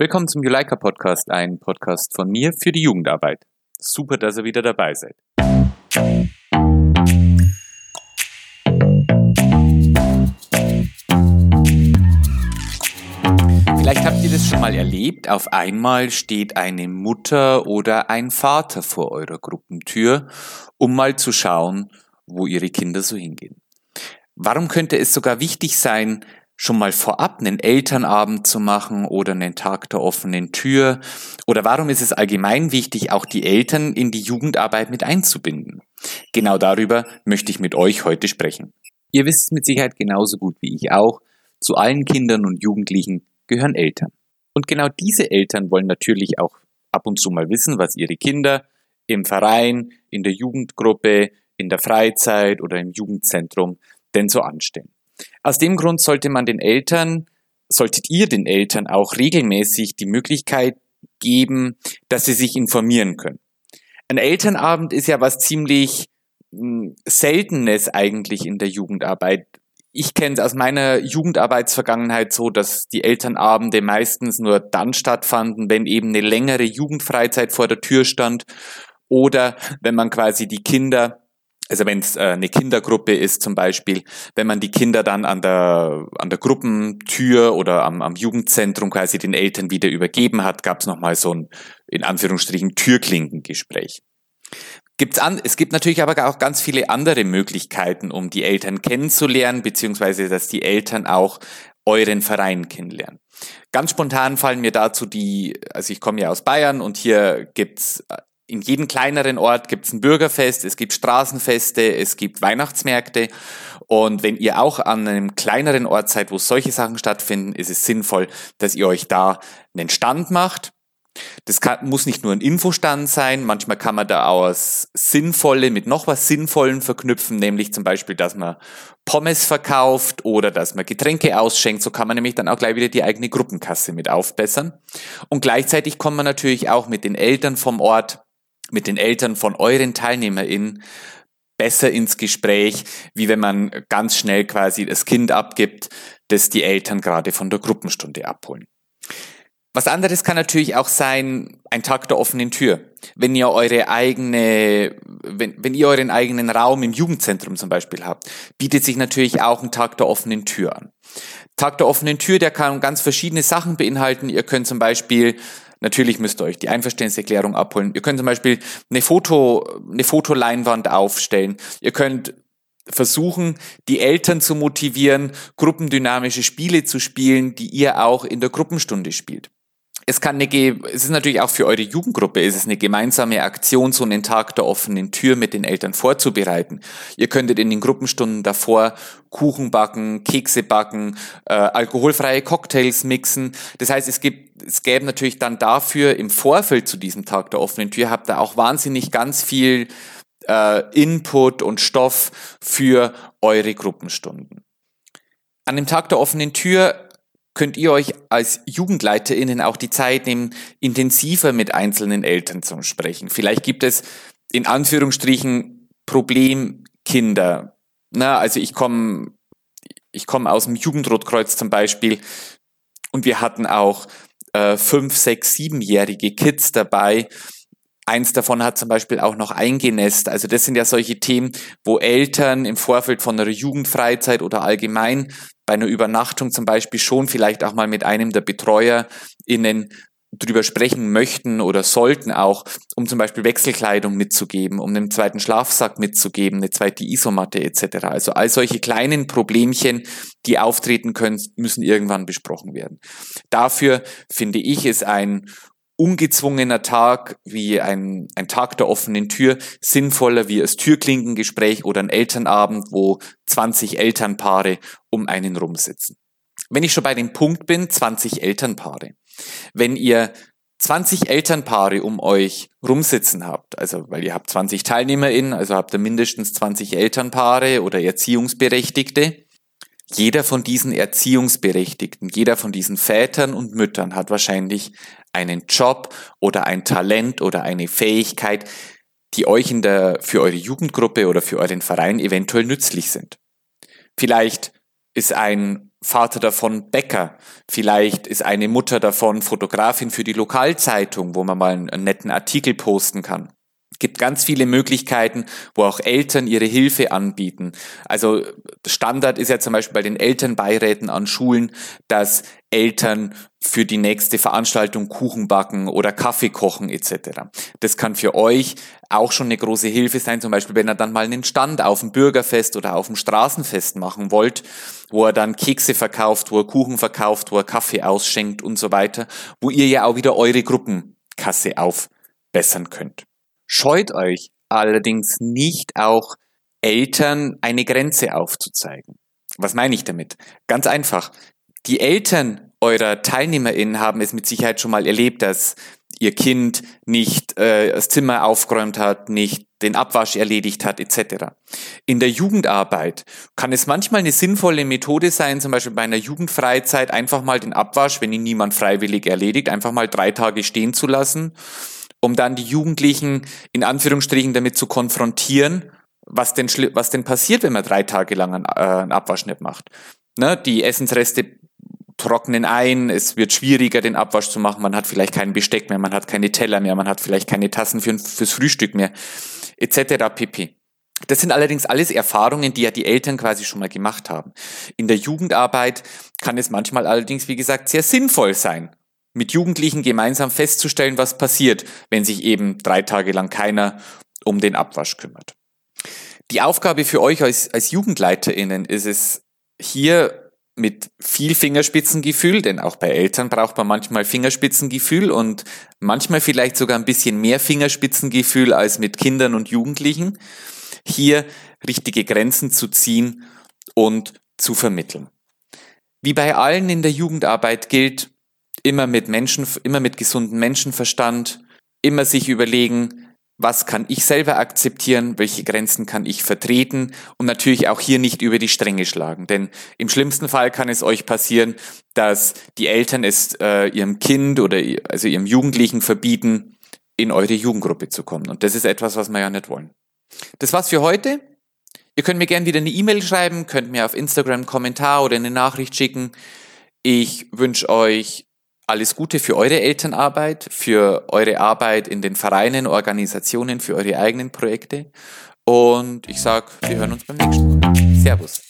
Willkommen zum Juleika Podcast, ein Podcast von mir für die Jugendarbeit. Super, dass ihr wieder dabei seid. Vielleicht habt ihr das schon mal erlebt. Auf einmal steht eine Mutter oder ein Vater vor eurer Gruppentür, um mal zu schauen, wo ihre Kinder so hingehen. Warum könnte es sogar wichtig sein, schon mal vorab einen Elternabend zu machen oder einen Tag der offenen Tür? Oder warum ist es allgemein wichtig, auch die Eltern in die Jugendarbeit mit einzubinden? Genau darüber möchte ich mit euch heute sprechen. Ihr wisst es mit Sicherheit genauso gut wie ich auch. Zu allen Kindern und Jugendlichen gehören Eltern. Und genau diese Eltern wollen natürlich auch ab und zu mal wissen, was ihre Kinder im Verein, in der Jugendgruppe, in der Freizeit oder im Jugendzentrum denn so anstellen. Aus dem Grund sollte man den Eltern, solltet ihr den Eltern auch regelmäßig die Möglichkeit geben, dass sie sich informieren können. Ein Elternabend ist ja was ziemlich hm, Seltenes eigentlich in der Jugendarbeit. Ich kenne es aus meiner Jugendarbeitsvergangenheit so, dass die Elternabende meistens nur dann stattfanden, wenn eben eine längere Jugendfreizeit vor der Tür stand oder wenn man quasi die Kinder also wenn es äh, eine Kindergruppe ist zum Beispiel, wenn man die Kinder dann an der, an der Gruppentür oder am, am Jugendzentrum quasi den Eltern wieder übergeben hat, gab es nochmal so ein, in Anführungsstrichen, Türklinkengespräch. Gibt's an, es gibt natürlich aber auch ganz viele andere Möglichkeiten, um die Eltern kennenzulernen, beziehungsweise dass die Eltern auch euren Verein kennenlernen. Ganz spontan fallen mir dazu die, also ich komme ja aus Bayern und hier gibt's in jedem kleineren Ort gibt es ein Bürgerfest, es gibt Straßenfeste, es gibt Weihnachtsmärkte. Und wenn ihr auch an einem kleineren Ort seid, wo solche Sachen stattfinden, ist es sinnvoll, dass ihr euch da einen Stand macht. Das kann, muss nicht nur ein Infostand sein, manchmal kann man da was Sinnvolle mit noch was Sinnvollen verknüpfen, nämlich zum Beispiel, dass man Pommes verkauft oder dass man Getränke ausschenkt. So kann man nämlich dann auch gleich wieder die eigene Gruppenkasse mit aufbessern. Und gleichzeitig kommt man natürlich auch mit den Eltern vom Ort mit den Eltern von euren TeilnehmerInnen besser ins Gespräch, wie wenn man ganz schnell quasi das Kind abgibt, das die Eltern gerade von der Gruppenstunde abholen. Was anderes kann natürlich auch sein, ein Tag der offenen Tür. Wenn ihr eure eigene, wenn, wenn ihr euren eigenen Raum im Jugendzentrum zum Beispiel habt, bietet sich natürlich auch ein Tag der offenen Tür an. Tag der offenen Tür, der kann ganz verschiedene Sachen beinhalten. Ihr könnt zum Beispiel Natürlich müsst ihr euch die Einverständniserklärung abholen. Ihr könnt zum Beispiel eine Foto, eine Fotoleinwand aufstellen. Ihr könnt versuchen, die Eltern zu motivieren, gruppendynamische Spiele zu spielen, die ihr auch in der Gruppenstunde spielt es kann eine, es ist natürlich auch für eure Jugendgruppe, es ist eine gemeinsame Aktion, so einen Tag der offenen Tür mit den Eltern vorzubereiten. Ihr könntet in den Gruppenstunden davor Kuchen backen, Kekse backen, äh, alkoholfreie Cocktails mixen. Das heißt, es gibt, es gäbe natürlich dann dafür im Vorfeld zu diesem Tag der offenen Tür habt ihr auch wahnsinnig ganz viel äh, Input und Stoff für eure Gruppenstunden. An dem Tag der offenen Tür könnt ihr euch als JugendleiterInnen auch die Zeit nehmen, intensiver mit einzelnen Eltern zu sprechen. Vielleicht gibt es in Anführungsstrichen Problemkinder. Na, also ich komme ich komme aus dem Jugendrotkreuz zum Beispiel und wir hatten auch äh, fünf, sechs, siebenjährige Kids dabei. Eins davon hat zum Beispiel auch noch eingenässt. Also das sind ja solche Themen, wo Eltern im Vorfeld von einer Jugendfreizeit oder allgemein bei einer Übernachtung zum Beispiel schon vielleicht auch mal mit einem der BetreuerInnen drüber sprechen möchten oder sollten auch, um zum Beispiel Wechselkleidung mitzugeben, um einen zweiten Schlafsack mitzugeben, eine zweite Isomatte etc. Also all solche kleinen Problemchen, die auftreten können, müssen irgendwann besprochen werden. Dafür finde ich es ein ungezwungener Tag wie ein, ein Tag der offenen Tür sinnvoller wie das Türklinkengespräch oder ein Elternabend, wo 20 Elternpaare um einen rumsitzen. Wenn ich schon bei dem Punkt bin, 20 Elternpaare. Wenn ihr 20 Elternpaare um euch rumsitzen habt, also weil ihr habt 20 TeilnehmerInnen, also habt ihr mindestens 20 Elternpaare oder Erziehungsberechtigte, jeder von diesen Erziehungsberechtigten, jeder von diesen Vätern und Müttern hat wahrscheinlich einen Job oder ein Talent oder eine Fähigkeit, die euch in der, für eure Jugendgruppe oder für euren Verein eventuell nützlich sind. Vielleicht ist ein Vater davon Bäcker. Vielleicht ist eine Mutter davon Fotografin für die Lokalzeitung, wo man mal einen netten Artikel posten kann gibt ganz viele Möglichkeiten, wo auch Eltern ihre Hilfe anbieten. Also Standard ist ja zum Beispiel bei den Elternbeiräten an Schulen, dass Eltern für die nächste Veranstaltung Kuchen backen oder Kaffee kochen etc. Das kann für euch auch schon eine große Hilfe sein, zum Beispiel wenn ihr dann mal einen Stand auf dem Bürgerfest oder auf dem Straßenfest machen wollt, wo er dann Kekse verkauft, wo er Kuchen verkauft, wo er Kaffee ausschenkt und so weiter, wo ihr ja auch wieder eure Gruppenkasse aufbessern könnt. Scheut euch allerdings nicht auch Eltern eine Grenze aufzuzeigen. Was meine ich damit? Ganz einfach. Die Eltern eurer TeilnehmerInnen haben es mit Sicherheit schon mal erlebt, dass ihr Kind nicht äh, das Zimmer aufgeräumt hat, nicht den Abwasch erledigt hat, etc. In der Jugendarbeit kann es manchmal eine sinnvolle Methode sein, zum Beispiel bei einer Jugendfreizeit einfach mal den Abwasch, wenn ihn niemand freiwillig erledigt, einfach mal drei Tage stehen zu lassen um dann die Jugendlichen in Anführungsstrichen damit zu konfrontieren, was denn, was denn passiert, wenn man drei Tage lang einen, äh, Abwasch nicht macht. Ne? Die Essensreste trocknen ein, es wird schwieriger, den Abwasch zu machen, man hat vielleicht kein Besteck mehr, man hat keine Teller mehr, man hat vielleicht keine Tassen für, fürs Frühstück mehr, etc. pp. Das sind allerdings alles Erfahrungen, die ja die Eltern quasi schon mal gemacht haben. In der Jugendarbeit kann es manchmal allerdings, wie gesagt, sehr sinnvoll sein, mit Jugendlichen gemeinsam festzustellen, was passiert, wenn sich eben drei Tage lang keiner um den Abwasch kümmert. Die Aufgabe für euch als, als JugendleiterInnen ist es, hier mit viel Fingerspitzengefühl, denn auch bei Eltern braucht man manchmal Fingerspitzengefühl und manchmal vielleicht sogar ein bisschen mehr Fingerspitzengefühl als mit Kindern und Jugendlichen, hier richtige Grenzen zu ziehen und zu vermitteln. Wie bei allen in der Jugendarbeit gilt, immer mit Menschen, immer mit gesundem Menschenverstand, immer sich überlegen, was kann ich selber akzeptieren, welche Grenzen kann ich vertreten und natürlich auch hier nicht über die Stränge schlagen. Denn im schlimmsten Fall kann es euch passieren, dass die Eltern es äh, ihrem Kind oder also ihrem Jugendlichen verbieten, in eure Jugendgruppe zu kommen. Und das ist etwas, was wir ja nicht wollen. Das war's für heute. Ihr könnt mir gerne wieder eine E-Mail schreiben, könnt mir auf Instagram einen Kommentar oder eine Nachricht schicken. Ich wünsche euch alles Gute für eure Elternarbeit, für eure Arbeit in den Vereinen, Organisationen, für eure eigenen Projekte. Und ich sage, wir hören uns beim nächsten Mal. Servus.